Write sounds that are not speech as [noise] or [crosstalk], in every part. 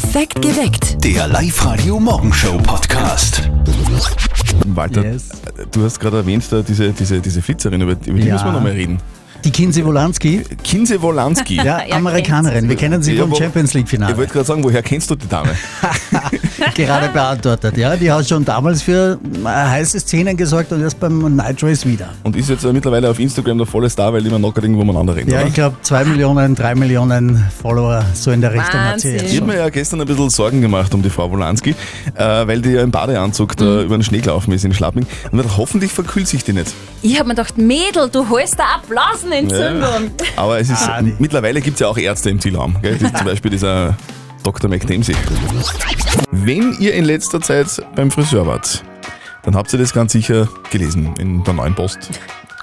Perfekt geweckt. Der Live-Radio Morgenshow Podcast. Walter, Yes. du hast gerade erwähnt, da diese, diese, diese Flitzerin, über, über die Ja. müssen wir nochmal reden. Die Kinsey Wolanski, Kinse Wolanski. ja, [laughs] Amerikanerin. Wir kennen sie Ja, vom Champions Ich League-Finale. wollte gerade sagen, woher kennst du die Dame? [laughs] Gerade beantwortet. Ja, die hat schon damals für äh, heiße Szenen gesorgt und erst beim Night Race wieder. Und ist jetzt mittlerweile auf Instagram der volle Star, weil immer noch gerade irgendwo miteinander reden, Ja, oder? ich glaube, zwei Millionen, drei Millionen Follower, so in der Richtung hat sie Wahnsinn. jetzt Ich habe mir ja gestern ein bisschen Sorgen gemacht um die Frau Wolanski, äh, weil die ja im Badeanzug Mhm. da über den Schnee gelaufen ist in Schlapping. Und dachte, hoffentlich verkühlt sich die nicht. Ich habe mir gedacht, Mädel, du holst da Blasenentzündung. Aber es ist, Ah, mittlerweile gibt es ja auch Ärzte im Zielraum. Gell? Das ist zum Beispiel dieser Dr. McDamsey. Wenn ihr in letzter Zeit beim Friseur wart, dann habt ihr das ganz sicher gelesen in der Neuen Post.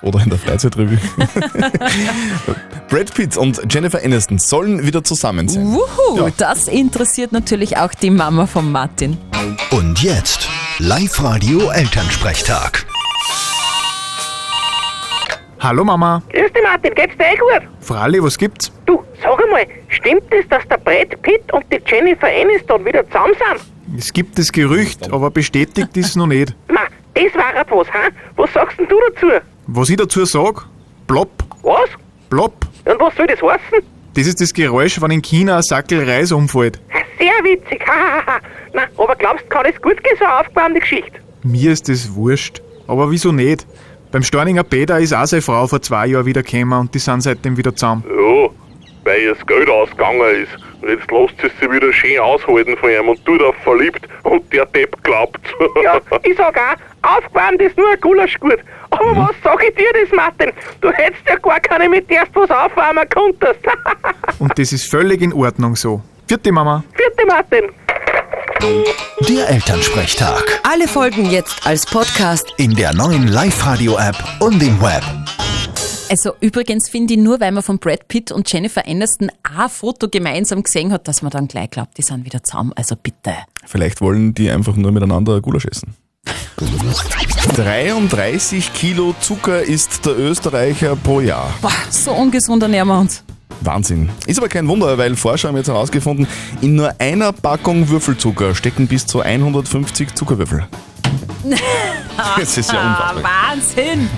Oder in der Freizeitrevue. [laughs] Brad Pitt und Jennifer Aniston sollen wieder zusammen sein. Wuhu, Ja. das interessiert natürlich auch die Mama von Martin. Und jetzt Live-Radio Elternsprechtag. Hallo Mama. Grüß dich Martin, geht's dir eh gut? Fralli, was gibt's? Du, sag einmal, stimmt es, dass der Brad Pitt und die Jennifer Aniston wieder zusammen sind? Es gibt das Gerücht, aber bestätigt ist noch nicht. Ma, das war etwas, ha? Was sagst denn du dazu? Was ich dazu sag, plopp, Was? plopp. Und was soll das heißen? Das ist das Geräusch, wenn in China ein Sackel Reis umfällt. Sehr witzig, hahaha. Na, aber glaubst du, kann das gut gehen, so eine aufgewärmte Geschichte? Mir ist das wurscht. Aber wieso nicht? Beim Storninger Peter ist auch seine Frau vor zwei Jahren wieder gekommen und die sind seitdem wieder zusammen. Ja, weil ihr das Geld ausgegangen ist. Und jetzt lasst es sie wieder schön aushalten von ihm und du da verliebt und der Depp glaubt. [laughs] Ja, ich sag auch, aufgewärmt ist nur ein Gulaschgut. Aber was sag ich dir das, Martin? Du hättest ja gar keine, mit der du was aufwärmen konntest. [laughs] Und das ist völlig in Ordnung so. Vierte Mama. Vierte Martin. Der Elternsprechtag. Alle Folgen jetzt als Podcast. In der neuen Live-Radio-App und im Web. Also übrigens finde ich nur, weil man von Brad Pitt und Jennifer Aniston ein Foto gemeinsam gesehen hat, dass man dann gleich glaubt, die sind wieder zusammen. Also bitte. Vielleicht wollen die einfach nur miteinander Gulasch essen. 33 Kilo Zucker isst der Österreicher pro Jahr. Boah, so ungesund ernähren wir uns. Wahnsinn. Ist aber kein Wunder, weil Forscher haben jetzt herausgefunden, in nur einer Packung Würfelzucker stecken bis zu 150 Zuckerwürfel. [laughs] Das ist ja unfassbar. Wahnsinn.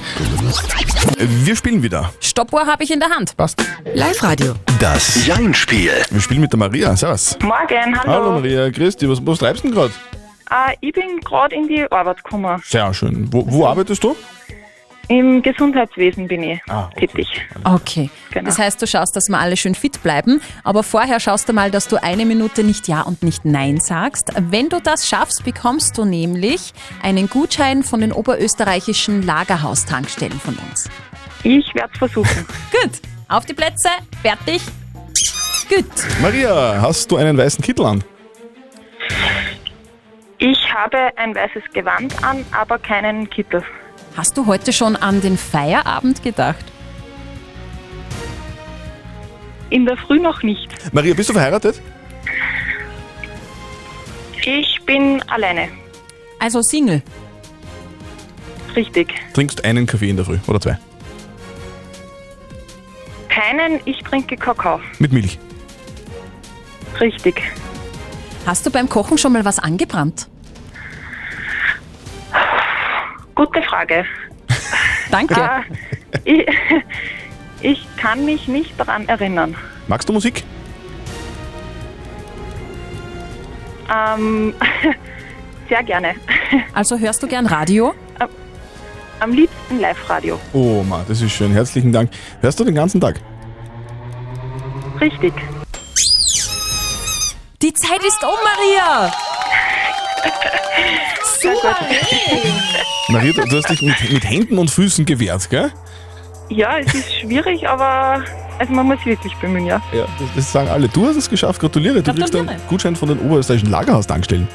Wir spielen wieder. Stoppuhr habe ich in der Hand. Passt. Live-Radio. Das Jein-Spiel. Wir spielen mit der Maria. Servus. Morgen, hallo. Hallo Maria, grüß dich. Was, was treibst du denn gerade? Äh, ich bin gerade in die Arbeit gekommen. Sehr schön. Wo, wo arbeitest du? Im Gesundheitswesen bin ich Ah, okay. tätig. Okay. Genau. Das heißt, du schaust, dass wir alle schön fit bleiben. Aber vorher schaust du mal, dass du eine Minute nicht Ja und nicht Nein sagst. Wenn du das schaffst, bekommst du nämlich einen Gutschein von den oberösterreichischen Lagerhaustankstellen von uns. Ich werde es versuchen. [laughs] Gut. Auf die Plätze. Fertig. Gut. Maria, hast du einen weißen Kittel an? Ich habe ein weißes Gewand an, aber keinen Kittel. Hast du heute schon an den Feierabend gedacht? In der Früh noch nicht. Maria, bist du verheiratet? Ich bin alleine. Also Single. Richtig. Trinkst einen Kaffee in der Früh oder zwei? Keinen, ich trinke Kakao. Mit Milch. Richtig. Hast du beim Kochen schon mal was angebrannt? Gute Frage. [laughs] Danke. Äh, ich, ich kann mich nicht daran erinnern. Magst du Musik? Ähm, [laughs] sehr gerne. Also hörst du gern Radio? Am liebsten Live-Radio. Oh, Ma, das ist schön. Herzlichen Dank. Hörst du den ganzen Tag? Richtig. Die Zeit ist um, Maria! [laughs] [laughs] Maria, du, hast dich mit, mit Händen und Füßen gewehrt, gell? Ja, es ist schwierig, aber also man muss wirklich bemühen, ja. Ja. Das, das sagen alle. Du hast es geschafft. Gratuliere. Du kriegst einen Gutschein von den oberösterreichischen Lagerhaustankstellen.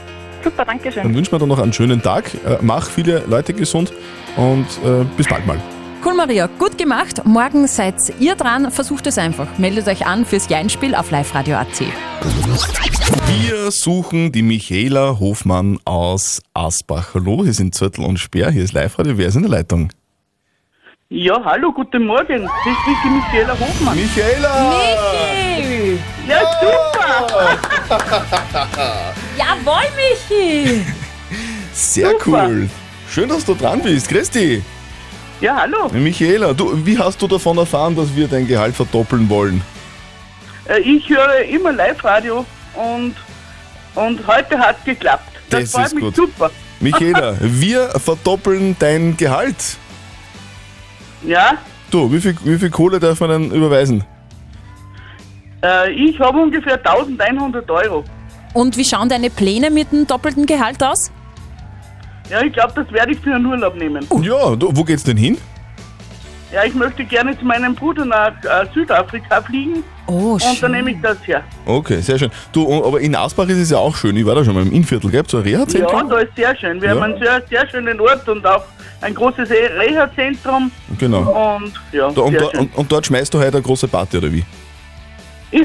Super, danke Dann schön. wünschen wir dir noch einen schönen Tag. Äh, mach viele Leute gesund und äh, bis bald mal. Cool, Maria. Gut gemacht. Morgen seid ihr dran. Versucht es einfach. Meldet euch an fürs Jeinspiel auf liveradio.at. Wir suchen die Michaela Hofmann aus Asbach. Hallo, hier sind Zürtel und Speer. Hier ist Live-Radio. Wer ist in der Leitung? Ja, hallo, guten Morgen. Das ist die Michaela Hofmann. Michaela! Ja, super. [laughs] Jawohl, Michi! Sehr Super. cool. Schön, dass du dran bist. Christi. Ja, hallo. Michaela, du, wie hast du davon erfahren, dass wir dein Gehalt verdoppeln wollen? Äh, Ich höre immer Live-Radio und, und heute hat es geklappt. Das, Das freut ist mich gut. super. [laughs] Michaela, wir verdoppeln dein Gehalt. Ja, Du, wie viel, wie viel Kohle darf man denn überweisen? äh, ich habe ungefähr 1100 Euro. Und wie schauen deine Pläne mit dem doppelten Gehalt aus? Ja, ich glaube, das werde ich für einen Urlaub nehmen. Ja, du, wo geht's denn hin? Ja, ich möchte gerne zu meinem Bruder nach äh, Südafrika fliegen Oh, und dann schön. nehme ich das her. Okay, sehr schön. Du, aber in Asbach ist es ja auch schön. Ich war da schon mal im Innviertel, gell? So ein Ja, Reha-Zentrum? da ist sehr schön. Wir Ja. haben einen sehr, sehr schönen Ort und auch ein großes Reha-Zentrum Genau. und ja, Da, und, sehr da, schön. und, und dort schmeißt du heute eine große Party, oder wie? [laughs]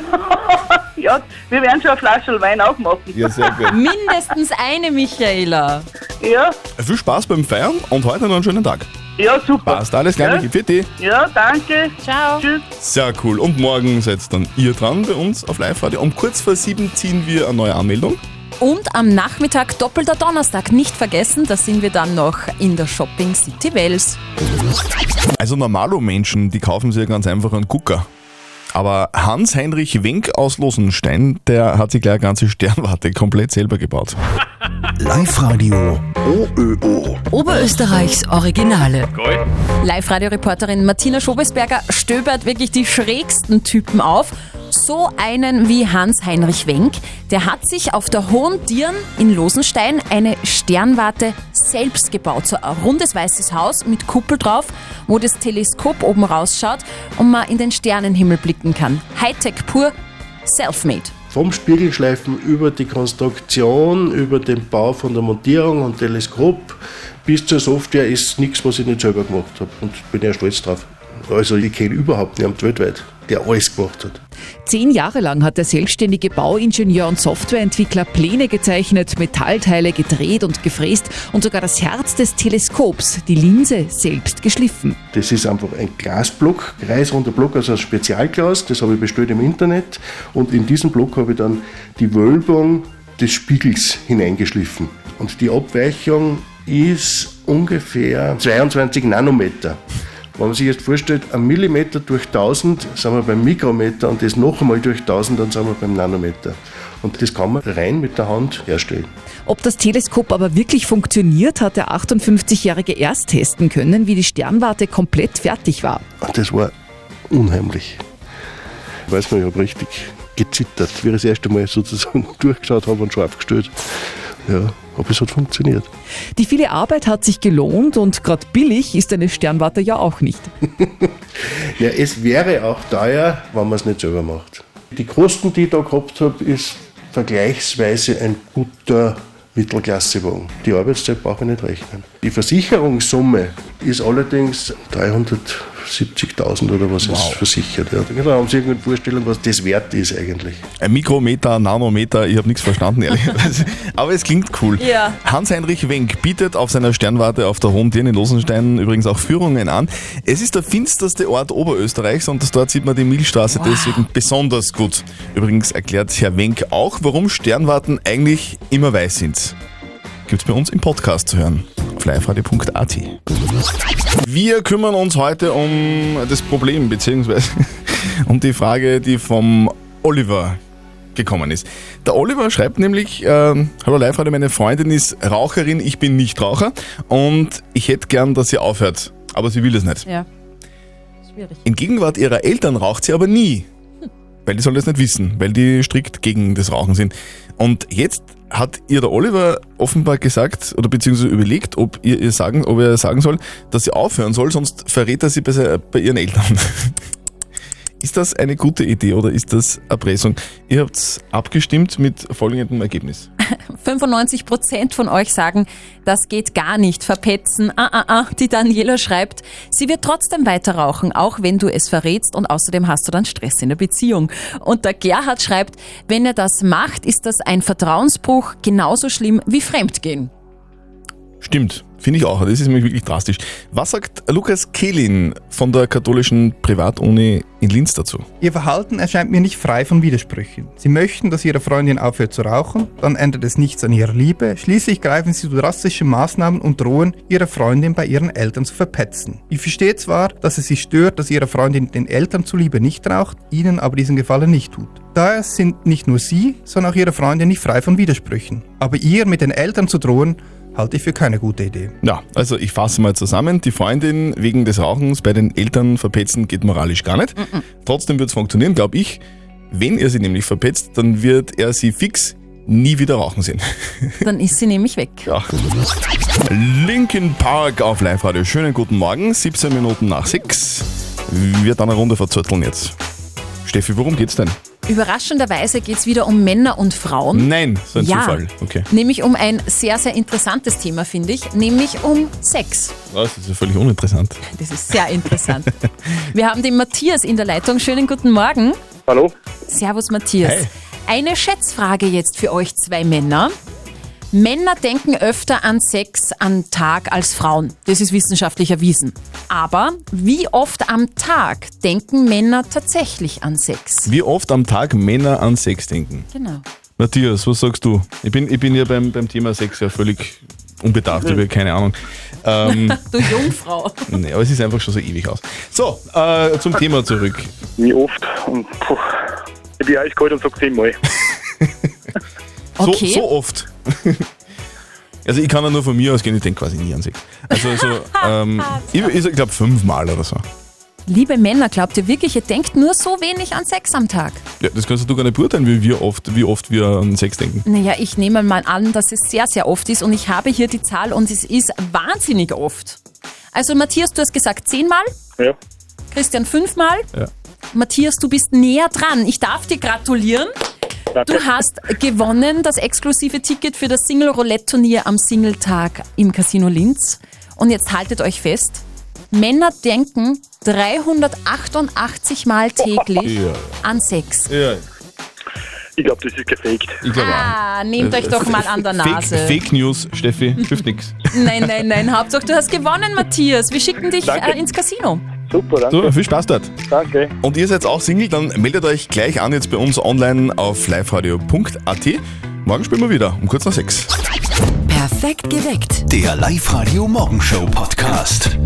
ja, wir werden schon eine Flasche Wein aufmachen. Ja, sehr gut. Mindestens eine, Michaela. Ja, Viel Spaß beim Feiern und heute noch einen schönen Tag. ja, super. Passt, alles klar, Ja? Für dich. Ja, danke. Ciao. Tschüss. Sehr cool. Und morgen seid dann ihr dran bei uns auf Live-Radio. Um kurz vor sieben ziehen wir eine neue Anmeldung. Und am Nachmittag doppelter Donnerstag. Nicht vergessen, da sind wir dann noch in der Shopping City Wels. Also Normalo-Menschen, die kaufen sich ja ganz einfach einen Gucker. Aber Hans-Heinrich Wenk aus Losenstein, der hat sich gleich eine ganze Sternwarte komplett selber gebaut. [laughs] Live-Radio OÖO. Oberösterreichs Originale. Live-Radio-Reporterin Martina Schobesberger stöbert wirklich die schrägsten Typen auf. So einen wie Hans-Heinrich Wenk, der hat sich auf der Hohen Dirn in Losenstein eine Sternwarte selbst gebaut. So ein rundes weißes Haus mit Kuppel drauf, wo das Teleskop oben rausschaut und man in den Sternenhimmel blicken kann. Hightech pur, self-made. Vom Spiegelschleifen über die Konstruktion, über den Bau von der Montierung und Teleskop bis zur Software ist nichts, was ich nicht selber gemacht habe. Und bin ja stolz drauf. Also ich kenne überhaupt niemanden weltweit, der alles gemacht hat. Zehn Jahre lang hat der selbstständige Bauingenieur und Softwareentwickler Pläne gezeichnet, Metallteile gedreht und gefräst und sogar das Herz des Teleskops, die Linse, selbst geschliffen. Das ist einfach ein Glasblock, kreisrunder Block, also ein Spezialglas, das habe ich bestellt im Internet. Und in diesen Block habe ich dann die Wölbung des Spiegels hineingeschliffen. Und die Abweichung ist ungefähr 22 Nanometer. Wenn man sich jetzt vorstellt, ein Millimeter durch 1000 sind wir beim Mikrometer und das noch einmal durch 1000, dann sind wir beim Nanometer. Und das kann man rein mit der Hand herstellen. Ob das Teleskop aber wirklich funktioniert, hat der 58-Jährige erst testen können, wie die Sternwarte komplett fertig war. Das war unheimlich. Ich weiß noch, ich habe richtig gezittert, wie ich das erste Mal sozusagen [laughs] durchgeschaut habe und scharf gestellt. Ja, aber es hat funktioniert. Die viele Arbeit hat sich gelohnt und gerade billig ist eine Sternwarte ja auch nicht. [laughs] Ja, es wäre auch teuer, wenn man es nicht selber macht. Die Kosten, die ich da gehabt habe, ist vergleichsweise ein guter Mittelklassewagen. Die Arbeitszeit brauche ich nicht rechnen. Die Versicherungssumme ist allerdings 370.000 oder was ist versichert. Ja. Da haben Sie irgendeine Vorstellung, was das wert ist eigentlich. Ein Mikrometer, Nanometer, ich habe nichts verstanden, ehrlicherweise. [laughs] Aber es klingt cool. Ja. Hans-Heinrich Wenk bietet auf seiner Sternwarte auf der Hohen Dirn in Losenstein übrigens auch Führungen an. Es ist der finsterste Ort Oberösterreichs und dort sieht man die Milchstraße deswegen besonders gut. Übrigens erklärt Herr Wenk auch, warum Sternwarten eigentlich immer weiß sind. Gibt's bei uns im Podcast zu hören. Auf liveradio.at. Wir kümmern uns heute um das Problem, beziehungsweise [laughs] um die Frage, die vom Oliver gekommen ist. Der Oliver schreibt nämlich, ähm, hallo live radio meine Freundin ist Raucherin, ich bin nicht Raucher und ich hätte gern, dass sie aufhört, aber sie will es nicht. Ja. Schwierig. In Gegenwart ihrer Eltern raucht sie aber nie, weil die sollen das nicht wissen, weil die strikt gegen das Rauchen sind. Und jetzt hat ihr der Oliver offenbar gesagt oder beziehungsweise überlegt, ob ihr, ihr sagen, ob er sagen soll, dass sie aufhören soll, sonst verrät er sie bei, bei ihren Eltern. [laughs] Ist das eine gute Idee oder ist das Erpressung? Ihr habt abgestimmt mit folgendem Ergebnis. [laughs] 95 Prozent von euch sagen, das geht gar nicht, verpetzen. Ah, ah, ah. Die Daniela schreibt, sie wird trotzdem weiter rauchen, auch wenn du es verrätst und außerdem hast du dann Stress in der Beziehung. Und der Gerhard schreibt, wenn er das macht, ist das ein Vertrauensbruch genauso schlimm wie Fremdgehen. Stimmt, finde ich auch. Das ist nämlich wirklich drastisch. Was sagt Lukas Kehlin von der katholischen Privatuni in Linz dazu? Ihr Verhalten erscheint mir nicht frei von Widersprüchen. Sie möchten, dass Ihre Freundin aufhört zu rauchen, dann ändert es nichts an ihrer Liebe, schließlich greifen Sie zu drastischen Maßnahmen und drohen, Ihre Freundin bei ihren Eltern zu verpetzen. Ich verstehe zwar, dass es Sie stört, dass Ihre Freundin den Eltern zuliebe nicht raucht, Ihnen aber diesen Gefallen nicht tut. Daher sind nicht nur Sie, sondern auch Ihre Freundin nicht frei von Widersprüchen. Aber ihr mit den Eltern zu drohen, halte ich für keine gute Idee. Ja, also ich fasse mal zusammen. Die Freundin wegen des Rauchens bei den Eltern verpetzen geht moralisch gar nicht. Trotzdem wird es funktionieren, glaube ich. Wenn er sie nämlich verpetzt, dann wird er sie fix nie wieder rauchen sehen. [laughs] Dann ist sie nämlich weg. Ja. Linkin Park auf Live-Radio. Schönen guten Morgen, 17 Minuten nach 6. Wir dann eine Runde verzötteln jetzt. Steffi, worum geht's denn? Überraschenderweise geht es wieder um Männer und Frauen. Nein, so ein Ja. Zufall. Okay. Nämlich um ein sehr, sehr interessantes Thema, finde ich, nämlich um Sex. Was? Das ist ja völlig uninteressant. Das ist sehr interessant. Wir haben den Matthias in der Leitung. Schönen guten Morgen. Hallo. Servus Matthias. Hey. Eine Schätzfrage jetzt für euch zwei Männer. Männer denken öfter an Sex am Tag als Frauen. Das ist wissenschaftlich erwiesen. Aber wie oft am Tag denken Männer tatsächlich an Sex? Wie oft am Tag Männer an Sex denken? Genau. Matthias, was sagst du? Ich bin, ich bin ja beim, beim Thema Sex ja völlig unbedarft, ich habe keine Ahnung. Ähm, [laughs] du Jungfrau. nee, aber es ist einfach schon so ewig aus. So, äh, zum Thema zurück. Wie oft? Und, puh, ich bin eiskalt und sag zehnmal. [laughs] So, Okay. so oft. Also ich kann ja nur von mir ausgehen, ich denke quasi nie an Sex. Also so, [laughs] ähm, ich, ich glaube fünfmal oder so. Liebe Männer, glaubt ihr wirklich, ihr denkt nur so wenig an Sex am Tag? Ja, das kannst du gar nicht beurteilen, wie, wir oft, wie oft wir an Sex denken. Naja, ich nehme mal an, dass es sehr, sehr oft ist und ich habe hier die Zahl und es ist wahnsinnig oft. Also Matthias, du hast gesagt zehnmal, Ja. Christian fünfmal. Ja. Matthias, du bist näher dran. Ich darf dir gratulieren. Danke. Du hast gewonnen das exklusive Ticket für das Single-Roulette-Turnier am Single-Tag im Casino Linz. Und jetzt haltet euch fest, Männer denken 388 Mal täglich Ja. an Sex. Ja, Ich glaube, das ist gefaked. ich glaube Ah, nehmt euch doch mal an der Nase. Fake, Fake News, Steffi, hilft nix. Nein, nein, nein. Hauptsache, du hast gewonnen, Matthias. Wir schicken dich äh, ins Casino. Super, danke. So, viel Spaß dort. Danke. Und ihr seid auch Single, dann meldet euch gleich an jetzt bei uns online auf liveradio.at. Morgen spielen wir wieder um kurz nach sechs. Perfekt geweckt. Der Live-Radio Morgenshow Podcast.